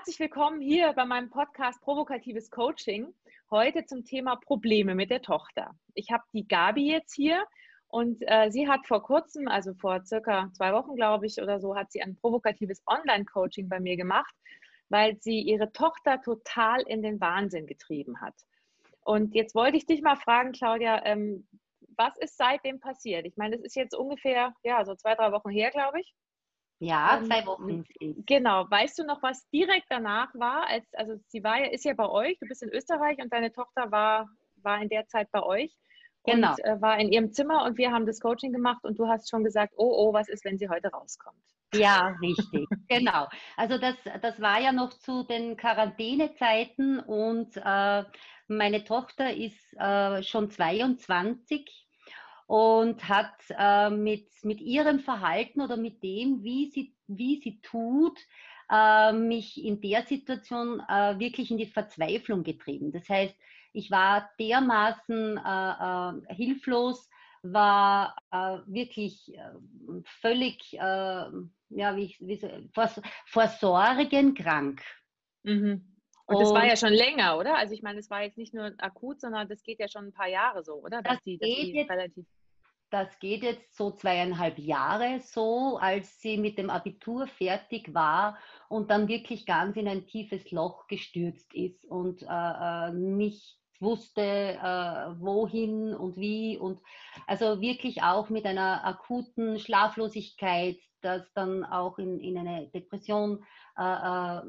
herzlich willkommen hier bei meinem Podcast Provokatives Coaching. Heute zum Thema Probleme mit der Tochter. Ich habe die Gabi jetzt hier und äh, sie hat vor kurzem, also vor circa zwei Wochen, glaube ich, oder so, hat sie ein provokatives Online-Coaching bei mir gemacht, weil sie ihre Tochter total in den Wahnsinn getrieben hat. Und jetzt wollte ich dich mal fragen, Claudia, ähm, was ist seitdem passiert? Ich meine, das ist jetzt ungefähr, ja, so zwei, drei Wochen her, glaube ich. Ja, ähm, zwei Wochen. Genau. Weißt du noch, was direkt danach war? Als, also sie war ja, ist ja bei euch, du bist in Österreich und deine Tochter war, war in der Zeit bei euch. Genau. Und äh, war in ihrem Zimmer und wir haben das Coaching gemacht und du hast schon gesagt, oh, oh, was ist, wenn sie heute rauskommt? Ja, richtig. genau. Also das, das war ja noch zu den Quarantänezeiten und äh, meine Tochter ist äh, schon 22 und hat äh, mit, mit ihrem Verhalten oder mit dem, wie sie, wie sie tut, äh, mich in der Situation äh, wirklich in die Verzweiflung getrieben. Das heißt, ich war dermaßen äh, äh, hilflos, war äh, wirklich völlig, ja, wie, wie vor, vor Sorgen krank. Mhm. Und, das war ja schon länger, oder? Also ich meine, es war jetzt nicht nur akut, sondern das geht ja schon ein paar Jahre so, oder? Dass das die, dass geht die jetzt, relativ das geht jetzt so zweieinhalb Jahre so, als sie mit dem Abitur fertig war und dann wirklich ganz in ein tiefes Loch gestürzt ist und äh, äh nicht wusste, äh, wohin und wie und also wirklich auch mit einer akuten Schlaflosigkeit, das dann auch in, in eine Depression äh, äh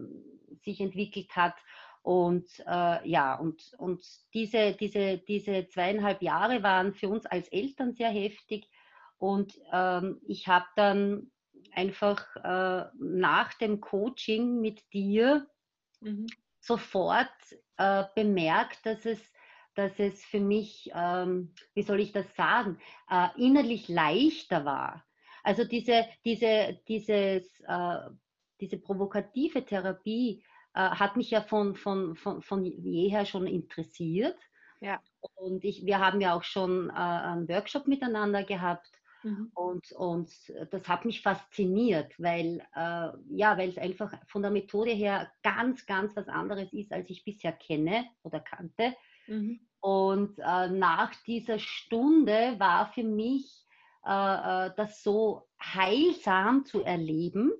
sich entwickelt hat. Und äh, ja, und, und diese, diese, diese zweieinhalb Jahre waren für uns als Eltern sehr heftig. Und ähm, ich habe dann einfach äh, nach dem Coaching mit dir mhm. sofort äh, bemerkt, dass es, dass es für mich, ähm, wie soll ich das sagen, äh, innerlich leichter war. Also diese, diese, dieses, äh, diese provokative Therapie äh, hat mich ja von, von, von, von jeher schon interessiert. Ja. Und ich, wir haben ja auch schon äh, einen Workshop miteinander gehabt. Mhm. Und, und das hat mich fasziniert, weil, äh, ja, weil es einfach von der Methode her ganz, ganz was anderes ist, als ich bisher kenne oder kannte. Mhm. Und äh, nach dieser Stunde war für mich äh, äh das so heilsam zu erleben,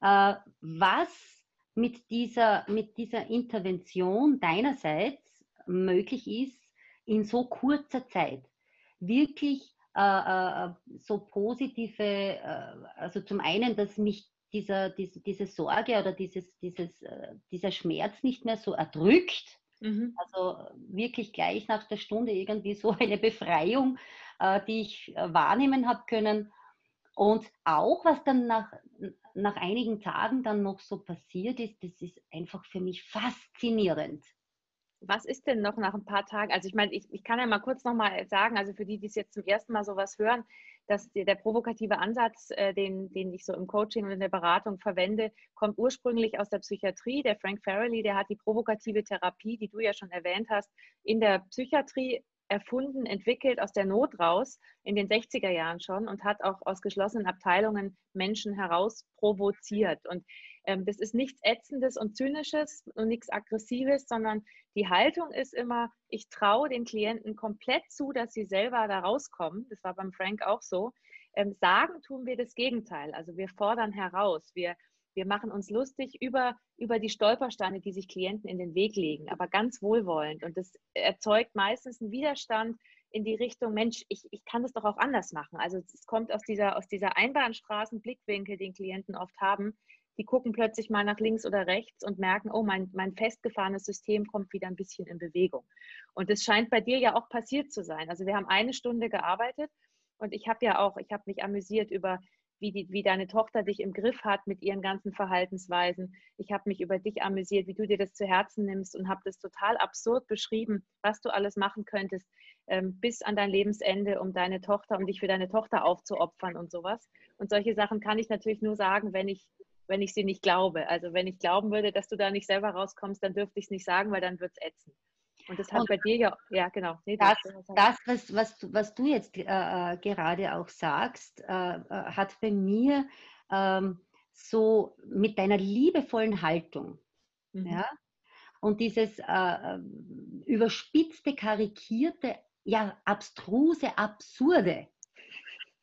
äh, was mit dieser, mit dieser Intervention deinerseits möglich ist, in so kurzer Zeit wirklich äh, äh, so positive, äh, also zum einen, dass mich dieser, diese, diese Sorge oder dieses, dieses, äh, dieser Schmerz nicht mehr so erdrückt. Mhm. Also wirklich gleich nach der Stunde irgendwie so eine Befreiung, äh, die ich äh, wahrnehmen habe können. Und auch was dann nach, nach einigen Tagen dann noch so passiert ist, das ist einfach für mich faszinierend. Was ist denn noch nach ein paar Tagen? Also ich meine, ich, ich kann ja mal kurz nochmal sagen, also für die, die es jetzt zum ersten Mal sowas hören, dass der, der provokative Ansatz, äh, den, den ich so im Coaching und in der Beratung verwende, kommt ursprünglich aus der Psychiatrie. Der Frank Farrelly, der hat die provokative Therapie, die du ja schon erwähnt hast, in der Psychiatrie erfunden, entwickelt aus der Not raus in den 60er Jahren schon und hat auch aus geschlossenen Abteilungen Menschen heraus provoziert. Und ähm, das ist nichts Ätzendes und Zynisches und nichts Aggressives, sondern die Haltung ist immer, ich traue den Klienten komplett zu, dass sie selber da rauskommen. Das war beim Frank auch so. Ähm, sagen tun wir das Gegenteil. Also wir fordern heraus, wir wir machen uns lustig über, über die Stolpersteine, die sich Klienten in den Weg legen, aber ganz wohlwollend. Und das erzeugt meistens einen Widerstand in die Richtung, Mensch, ich, ich kann das doch auch anders machen. Also es kommt aus dieser, aus dieser Einbahnstraßen-Blickwinkel, den Klienten oft haben. Die gucken plötzlich mal nach links oder rechts und merken, oh, mein, mein festgefahrenes System kommt wieder ein bisschen in Bewegung. Und das scheint bei dir ja auch passiert zu sein. Also wir haben eine Stunde gearbeitet und ich habe ja auch, ich habe mich amüsiert über wie, die, wie deine Tochter dich im Griff hat mit ihren ganzen Verhaltensweisen. Ich habe mich über dich amüsiert, wie du dir das zu Herzen nimmst und habe das total absurd beschrieben, was du alles machen könntest, ähm, bis an dein Lebensende, um deine Tochter, um dich für deine Tochter aufzuopfern und sowas. Und solche Sachen kann ich natürlich nur sagen, wenn ich wenn ich sie nicht glaube. Also wenn ich glauben würde, dass du da nicht selber rauskommst, dann dürfte ich es nicht sagen, weil dann wird es ätzend. Und das hat und bei dir ja, ja genau. Nee, das, das, was, was, du, was du jetzt äh, äh, gerade auch sagst, äh, äh, hat bei mir ähm, so mit deiner liebevollen Haltung, mhm. ja, und dieses äh, äh, überspitzte, karikierte, ja, abstruse, absurde,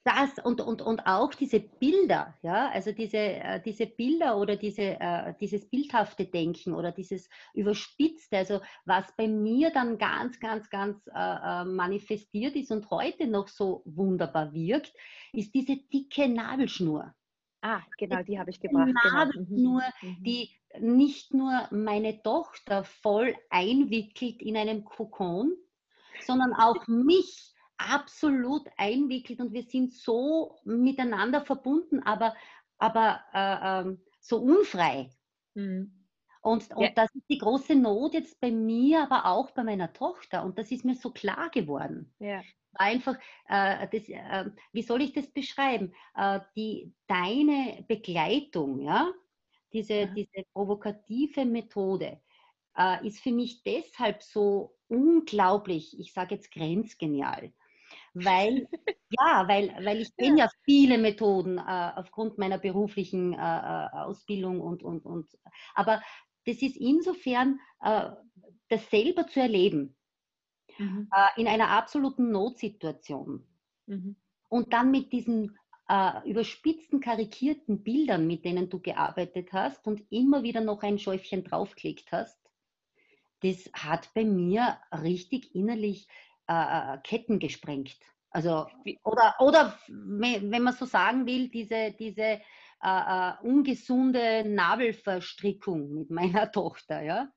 das und, und, und auch diese Bilder, ja, also diese, äh, diese Bilder oder diese, äh, dieses bildhafte Denken oder dieses Überspitzte, also was bei mir dann ganz, ganz, ganz äh, äh manifestiert ist und heute noch so wunderbar wirkt, ist diese dicke Nabelschnur. Ah, genau, die habe ich gebracht. Genau. Nabelschnur, genau. die nicht nur meine Tochter voll einwickelt in einem Kokon, sondern auch mich absolut einwickelt und wir sind so miteinander verbunden, aber, aber äh, äh, so unfrei. Mhm. Und, und ja. das ist die große Not jetzt bei mir, aber auch bei meiner Tochter. Und das ist mir so klar geworden. Ja. Einfach, äh, das, äh, wie soll ich das beschreiben? Äh, die, deine Begleitung, ja, diese, ja. diese provokative Methode, äh, ist für mich deshalb so unglaublich, ich sage jetzt grenzgenial, weil, ja, weil, weil ich kenne ja. ja viele Methoden äh, aufgrund meiner beruflichen äh, äh, Ausbildung und, und, und, aber das ist insofern, äh, das selber zu erleben, mhm. äh, in einer absoluten Notsituation mhm. und dann mit diesen äh, überspitzten, karikierten Bildern, mit denen du gearbeitet hast und immer wieder noch ein Schäufchen draufklickt hast, das hat bei mir richtig innerlich äh, äh, Ketten gesprengt. Also, oder, oder wenn man so sagen will, diese, diese äh, äh, ungesunde Nabelverstrickung mit meiner Tochter, ja.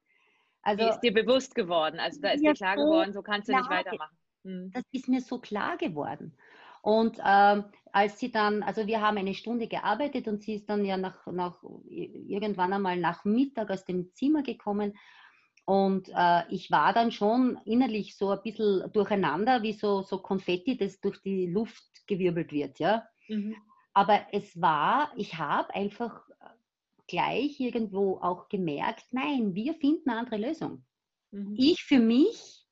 Also, Die ist dir bewusst geworden, also da ist dir klar so geworden, so kannst du nicht weitermachen. Hm. Das ist mir so klar geworden. Und ähm, als sie dann, also wir haben eine Stunde gearbeitet und sie ist dann ja nach, nach irgendwann einmal nach Mittag aus dem Zimmer gekommen und äh, ich war dann schon innerlich so ein bisschen durcheinander, wie so, so Konfetti, das durch die Luft gewirbelt wird, ja. Mhm. Aber es war, ich habe einfach gleich irgendwo auch gemerkt, nein, wir finden eine andere Lösung. Mhm. Ich für mich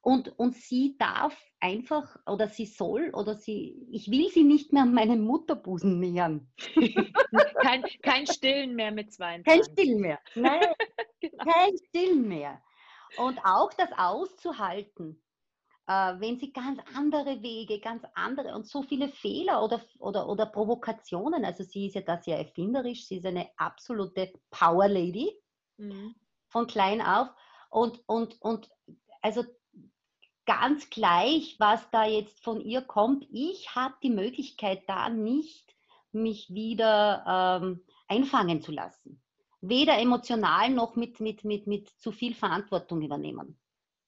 und, und sie darf einfach oder sie soll oder sie, ich will sie nicht mehr an meinen Mutterbusen nähern. kein, kein Stillen mehr mit zwei. Kein Stillen mehr. Nein, genau. kein Stillen mehr. Und auch das auszuhalten, äh, wenn sie ganz andere Wege, ganz andere und so viele Fehler oder, oder, oder Provokationen, also sie ist ja da sehr erfinderisch, sie ist eine absolute Power Lady mhm. von klein auf und, und, und also ganz gleich, was da jetzt von ihr kommt. Ich habe die Möglichkeit da nicht, mich wieder ähm, einfangen zu lassen. Weder emotional noch mit, mit, mit, mit zu viel Verantwortung übernehmen.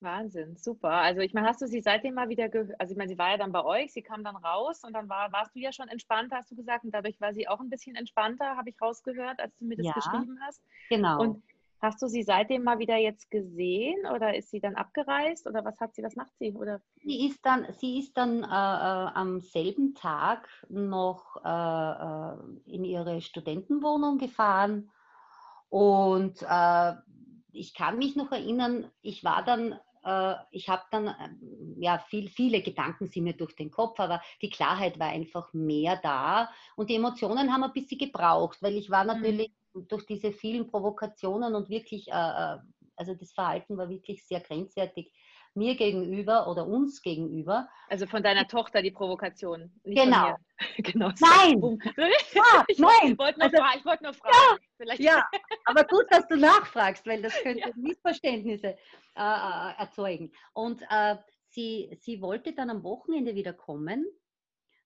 Wahnsinn, super. Also ich meine, hast du sie seitdem mal wieder gehört? Also ich meine, sie war ja dann bei euch, sie kam dann raus und dann war, warst du ja schon entspannter, hast du gesagt, und dadurch war sie auch ein bisschen entspannter, habe ich rausgehört, als du mir das ja, geschrieben hast. Genau. Und Hast du sie seitdem mal wieder jetzt gesehen oder ist sie dann abgereist oder was hat sie, was macht sie? Oder? Sie ist dann, sie ist dann äh, äh am selben Tag noch äh, äh, in ihre Studentenwohnung gefahren und äh, ich kann mich noch erinnern, ich war dann äh, ich habe dann, ja, viel, viele Gedanken sind mir durch den Kopf, aber die Klarheit war einfach mehr da und die Emotionen haben ein bisschen gebraucht, weil ich war mhm. natürlich durch diese vielen Provokationen und wirklich, äh, äh, also das Verhalten war wirklich sehr grenzwertig mir gegenüber oder uns gegenüber. Also von deiner Tochter die Provokation. genau. genau. Nein. Ja, ich nein. Wollte nur, also, fragen, ich wollte nur fragen. Ja, ja, aber gut, dass du nachfragst, weil das könnte ja. Missverständnisse äh, äh, erzeugen. Und äh, sie, sie wollte dann am Wochenende wieder kommen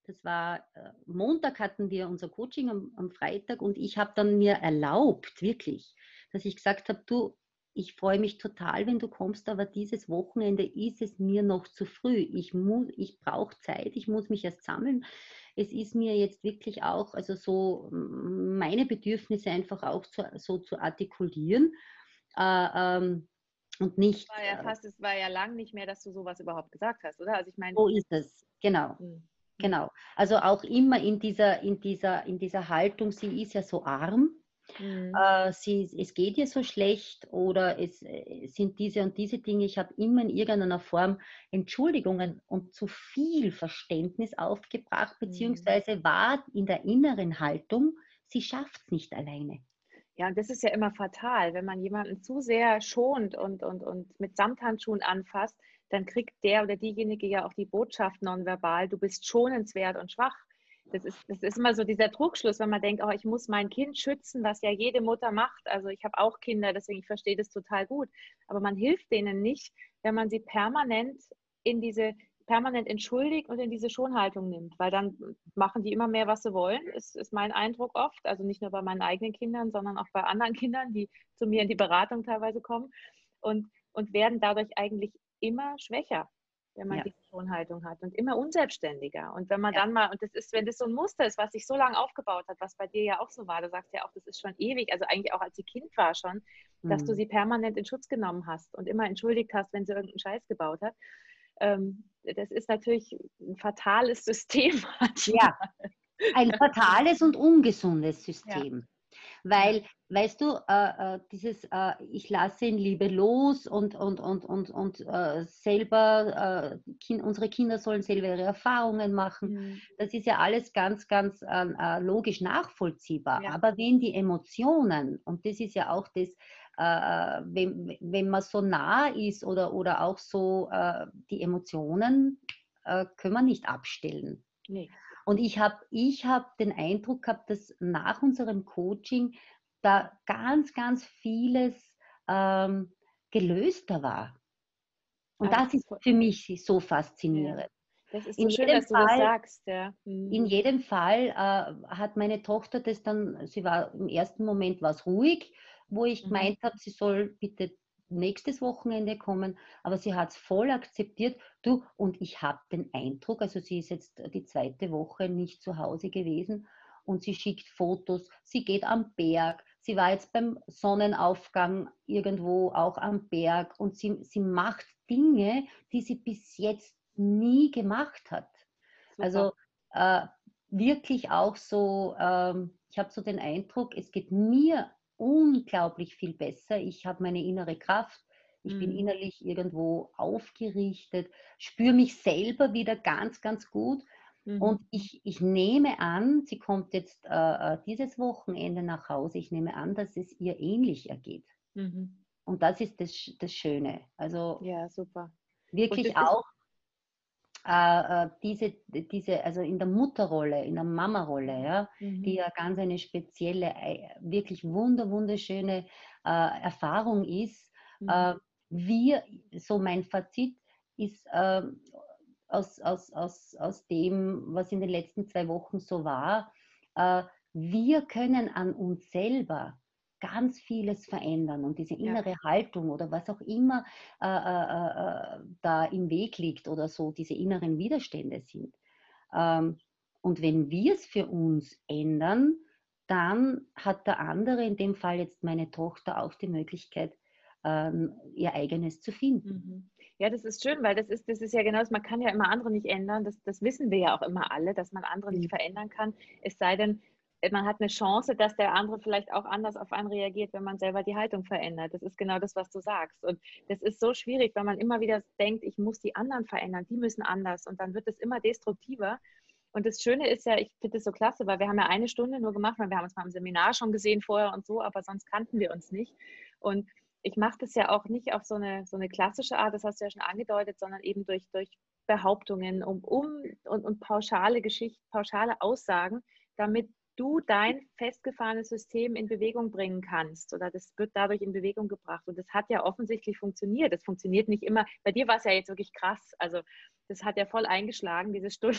das war äh, Montag hatten wir unser Coaching am, am Freitag und ich habe dann mir erlaubt, wirklich, dass ich gesagt habe, du, ich freue mich total, wenn du kommst, aber dieses Wochenende ist es mir noch zu früh. Ich, ich brauche Zeit, ich muss mich erst sammeln. Es ist mir jetzt wirklich auch, also so meine Bedürfnisse einfach auch zu, so zu artikulieren. Äh, ähm, und nicht. Es war ja äh fast, es war ja lang nicht mehr, dass du sowas überhaupt gesagt hast, oder? Also ich meine. So ist es, genau. Hm. Genau. Also auch immer in dieser, in dieser, in dieser Haltung, sie ist ja so arm, mhm. äh, sie, es geht ihr so schlecht oder es, äh, sind diese und diese Dinge. Ich habe immer in irgendeiner Form Entschuldigungen und zu viel Verständnis aufgebracht, mhm. beziehungsweise war in der inneren Haltung, sie schafft es nicht alleine. Ja, und das ist ja immer fatal, wenn man jemanden zu sehr schont und, und, und mit Samthandschuhen anfasst, dann kriegt der oder diejenige ja auch die Botschaft nonverbal, du bist schonenswert und schwach. Das ist, das ist immer so dieser Trugschluss, wenn man denkt, oh, ich muss mein Kind schützen, was ja jede Mutter macht. Also ich habe auch Kinder, deswegen ich verstehe das total gut. Aber man hilft denen nicht, wenn man sie permanent in diese permanent entschuldigt und in diese Schonhaltung nimmt, weil dann machen die immer mehr, was sie wollen, ist, ist mein Eindruck oft. Also nicht nur bei meinen eigenen Kindern, sondern auch bei anderen Kindern, die zu mir in die Beratung teilweise kommen und, und werden dadurch eigentlich immer schwächer, wenn man ja. diese Schonhaltung hat und immer unselbstständiger. Und wenn man ja. dann mal, und das ist, wenn das so ein Muster ist, was sich so lange aufgebaut hat, was bei dir ja auch so war, du sagst ja auch, das ist schon ewig, also eigentlich auch als sie Kind war schon, mhm. dass du mhm. sie permanent in Schutz genommen hast und immer entschuldigt hast, wenn sie irgendeinen Scheiß gebaut hat ähm, das ist natürlich ein fatales System. Ja, ein fatales und ungesundes System. Ja. Weil, weißt du, äh, äh, dieses äh, Ich lasse in Liebe los und, und, und, und, und äh, selber, äh, kind, unsere Kinder sollen selber ihre Erfahrungen machen, mhm. das ist ja alles ganz, ganz ähm, äh, logisch nachvollziehbar. Ja. Aber wenn die Emotionen, und das ist ja auch das, wenn, wenn man so nah ist oder, oder auch so die Emotionen können wir nicht abstellen. Nee. Und ich habe ich hab den Eindruck gehabt, dass nach unserem Coaching da ganz, ganz vieles ähm, gelöster war. Und das ist für mich so faszinierend. Das ist so in schön, dass du Fall, das sagst. Ja. Mhm. In jedem Fall äh, hat meine Tochter das dann, sie war im ersten Moment was ruhig wo ich mhm. gemeint habe, sie soll bitte nächstes Wochenende kommen, aber sie hat es voll akzeptiert. Du, und ich habe den Eindruck, also sie ist jetzt die zweite Woche nicht zu Hause gewesen und sie schickt Fotos, sie geht am Berg, sie war jetzt beim Sonnenaufgang irgendwo auch am Berg und sie, sie macht Dinge, die sie bis jetzt nie gemacht hat. Super. Also äh, wirklich auch so, ähm, ich habe so den Eindruck, es geht mir unglaublich viel besser. Ich habe meine innere Kraft. Ich mhm. bin innerlich irgendwo aufgerichtet, spüre mich selber wieder ganz, ganz gut. Mhm. Und ich, ich nehme an, sie kommt jetzt äh, äh, dieses Wochenende nach Hause, ich nehme an, dass es ihr ähnlich ergeht. Mhm. Und das ist das, das Schöne. Also ja, super. Wirklich auch äh, äh, diese, diese, also in der Mutterrolle, in der Mama-Rolle, ja, mhm. die ja ganz eine spezielle, äh, wirklich wunder, wunderschöne äh, Erfahrung ist. Mhm. Äh, wir, so mein Fazit ist äh, aus, aus, aus, aus dem, was in den letzten zwei Wochen so war, wir können an uns selber ganz vieles verändern und diese innere ja. Haltung oder was auch immer äh, äh, äh, da im Weg liegt oder so, diese inneren Widerstände sind. Ähm, und wenn wir es für uns ändern, dann hat der andere, in dem Fall jetzt meine Tochter, auch die Möglichkeit, ähm, ihr eigenes zu finden. Mhm. Ja, das ist schön, weil das ist, das ist ja genau das, man kann ja immer andere nicht ändern. Das, das wissen wir ja auch immer alle, dass man andere nicht mhm. verändern kann. Es sei denn, man hat eine Chance, dass der andere vielleicht auch anders auf einen reagiert, wenn man selber die Haltung verändert. Das ist genau das, was du sagst. Und das ist so schwierig, weil man immer wieder denkt, ich muss die anderen verändern, die müssen anders. Und dann wird es immer destruktiver. Und das Schöne ist ja, ich finde es so klasse, weil wir haben ja eine Stunde nur gemacht, weil wir haben uns mal im Seminar schon gesehen vorher und so, aber sonst kannten wir uns nicht. Und ich mache das ja auch nicht auf so eine, so eine klassische Art, das hast du ja schon angedeutet, sondern eben durch, durch Behauptungen um, um und, und pauschale Geschichten, pauschale Aussagen, damit du dein festgefahrenes System in Bewegung bringen kannst oder das wird dadurch in Bewegung gebracht. Und das hat ja offensichtlich funktioniert. Das funktioniert nicht immer. Bei dir war es ja jetzt wirklich krass. Also das hat ja voll eingeschlagen, diese Stunde.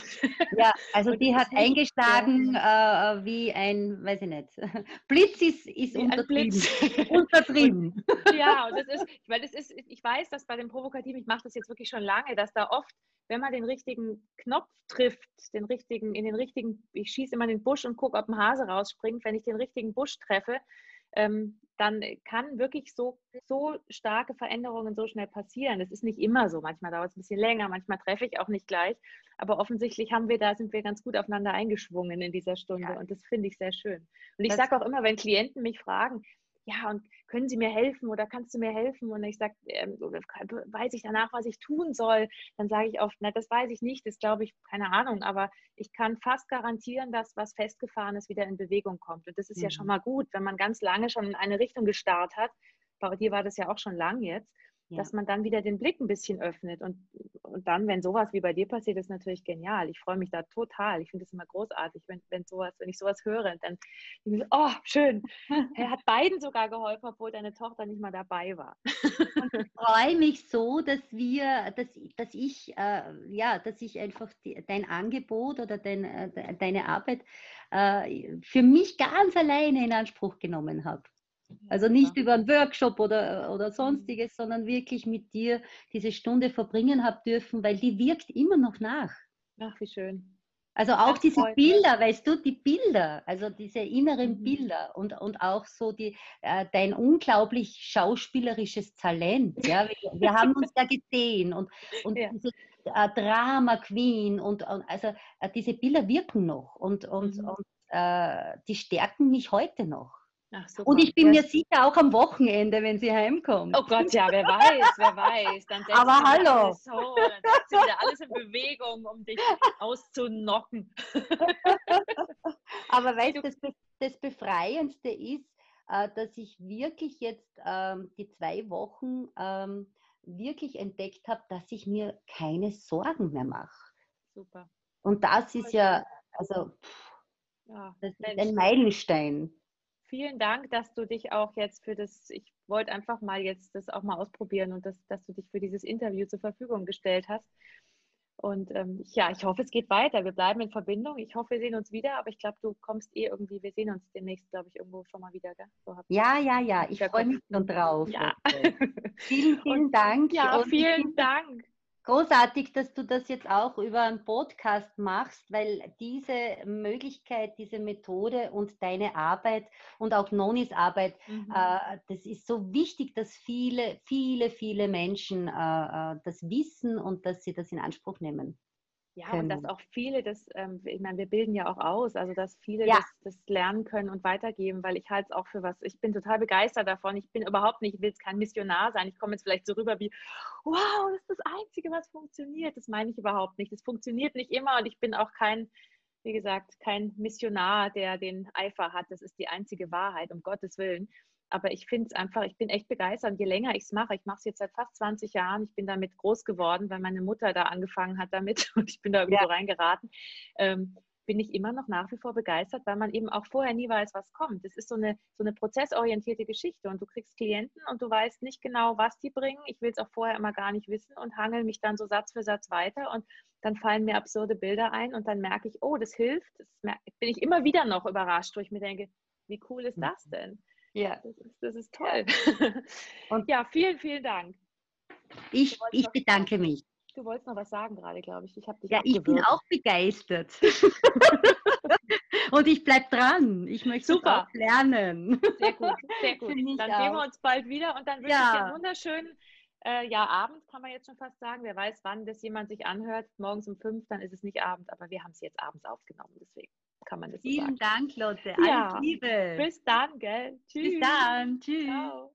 Ja, also die hat eingeschlagen ja. äh, wie ein, weiß ich nicht, Blitz ist, ist untertrieben. untertrieben. Und, ja, und das ist, weil das ist, ich weiß, dass bei dem Provokativen, ich mache das jetzt wirklich schon lange, dass da oft wenn man den richtigen Knopf trifft, den richtigen, in den richtigen, ich schieße immer in den Busch und gucke, ob ein Hase rausspringt, wenn ich den richtigen Busch treffe, ähm, dann kann wirklich so, so starke Veränderungen so schnell passieren. Das ist nicht immer so. Manchmal dauert es ein bisschen länger, manchmal treffe ich auch nicht gleich. Aber offensichtlich haben wir da, sind wir ganz gut aufeinander eingeschwungen in dieser Stunde. Ja. Und das finde ich sehr schön. Und ich sage auch immer, wenn Klienten mich fragen, ja, und können Sie mir helfen oder kannst du mir helfen? Und ich sage, ähm, weiß ich danach, was ich tun soll? Dann sage ich oft, na, das weiß ich nicht, das glaube ich, keine Ahnung, aber ich kann fast garantieren, dass was Festgefahrenes wieder in Bewegung kommt. Und das ist mhm. ja schon mhm. mal gut, wenn man ganz lange schon in eine Richtung gestarrt hat. Bei dir war das ja auch schon lang jetzt ja. dass man dann wieder den Blick ein bisschen öffnet. Und, und dann, wenn sowas wie bei dir passiert, ist natürlich genial. Ich freue mich da total. Ich finde es immer großartig, wenn, wenn sowas, wenn ich sowas höre, dann, oh, schön. Er hat beiden sogar geholfen, obwohl deine Tochter nicht mal dabei war. Und ich freue mich so, dass wir, dass, dass ich, äh, ja, dass ich einfach die, dein Angebot oder dein, äh, deine Arbeit äh, für mich ganz alleine in Anspruch genommen habe. Also nicht über einen Workshop oder, oder sonstiges, sondern wirklich mit dir diese Stunde verbringen habe dürfen, weil die wirkt immer noch nach. Ach, wie schön. Also auch das diese Bilder, mich. weißt du, die Bilder, also diese inneren mhm. Bilder und, und auch so die, äh, dein unglaublich schauspielerisches Talent. Ja? Wir, wir haben uns da gesehen und, und ja. diese äh, Drama Queen und, und also äh, diese Bilder wirken noch und, und, mhm. und äh, die stärken mich heute noch. Ach, und ich bin mir sicher auch am Wochenende, wenn sie heimkommt. Oh Gott, ja, wer weiß, wer weiß. Dann Aber hallo. So, dann sie wieder alles in Bewegung, um dich auszunocken. Aber weißt du, das, das Befreiendste ist, äh, dass ich wirklich jetzt ähm, die zwei Wochen ähm, wirklich entdeckt habe, dass ich mir keine Sorgen mehr mache. Super. Und das ist ja, also, pff, ja, das ist ein Meilenstein vielen Dank, dass du dich auch jetzt für das, ich wollte einfach mal jetzt das auch mal ausprobieren und das, dass du dich für dieses Interview zur Verfügung gestellt hast. Und ähm, ja, ich hoffe, es geht weiter. Wir bleiben in Verbindung. Ich hoffe, wir sehen uns wieder, aber ich glaube, du kommst eh irgendwie, wir sehen uns demnächst, glaube ich, irgendwo schon mal wieder. So ja, ja, ja, ich freue mich schon drauf. Ja. vielen, vielen und, Dank. Ja, vielen Dank großartig, dass du das jetzt auch über einen Podcast machst, weil diese Möglichkeit, diese Methode und deine Arbeit und auch Nonis Arbeit, mhm. äh, das ist so wichtig, dass viele, viele, viele Menschen äh, äh das wissen und dass sie das in Anspruch nehmen. Ja, und dass auch viele das, ähm, ich meine, wir bilden ja auch aus, also dass viele ja. das, das, lernen können und weitergeben, weil ich halte es auch für was, ich bin total begeistert davon. Ich bin überhaupt nicht, ich will jetzt kein Missionar sein. Ich komme jetzt vielleicht so rüber wie, wow, das ist das Einzige, was funktioniert. Das meine ich überhaupt nicht. Das funktioniert nicht immer und ich bin auch kein, wie gesagt, kein Missionar, der den Eifer hat. Das ist die einzige Wahrheit, um Gottes Willen aber ich finde es einfach, ich bin echt begeistert. Je länger ich es mache, ich mache es jetzt seit fast 20 Jahren, ich bin damit groß geworden, weil meine Mutter da angefangen hat damit und ich bin da irgendwie ja. so reingeraten, ähm, bin ich immer noch nach wie vor begeistert, weil man eben auch vorher nie weiß, was kommt. Es ist so eine, so eine prozessorientierte Geschichte und du kriegst Klienten und du weißt nicht genau, was die bringen. Ich will es auch vorher immer gar nicht wissen und hangel mich dann so Satz für Satz weiter und dann fallen mir absurde Bilder ein und dann merke ich, oh, das hilft. Das bin ich immer wieder noch überrascht, wo ich mir denke, wie cool ist das mhm. denn? Ja, das ist, das ist toll. Und ja, vielen, vielen Dank. Ich, ich noch, bedanke mich. Du wolltest noch was sagen gerade, glaube ich. Ich dich ja, ich bin auch begeistert. Und ich bleibe dran. Ich möchte Super. lernen. Sehr gut, sehr gut. Dann auch. sehen wir uns bald wieder und dann wünsche ja. ich dir einen wunderschönen äh, ja, Abend kann man jetzt schon fast sagen. Wer weiß, wann das jemand sich anhört. Morgens um fünf, dann ist es nicht Abend, aber wir haben es jetzt abends aufgenommen. Deswegen kann man das Vielen so sagen. Dank, Lotte. Alles ja. Liebe. Bis dann, gell? Tschüss. Bis dann. Tschüss. Ciao.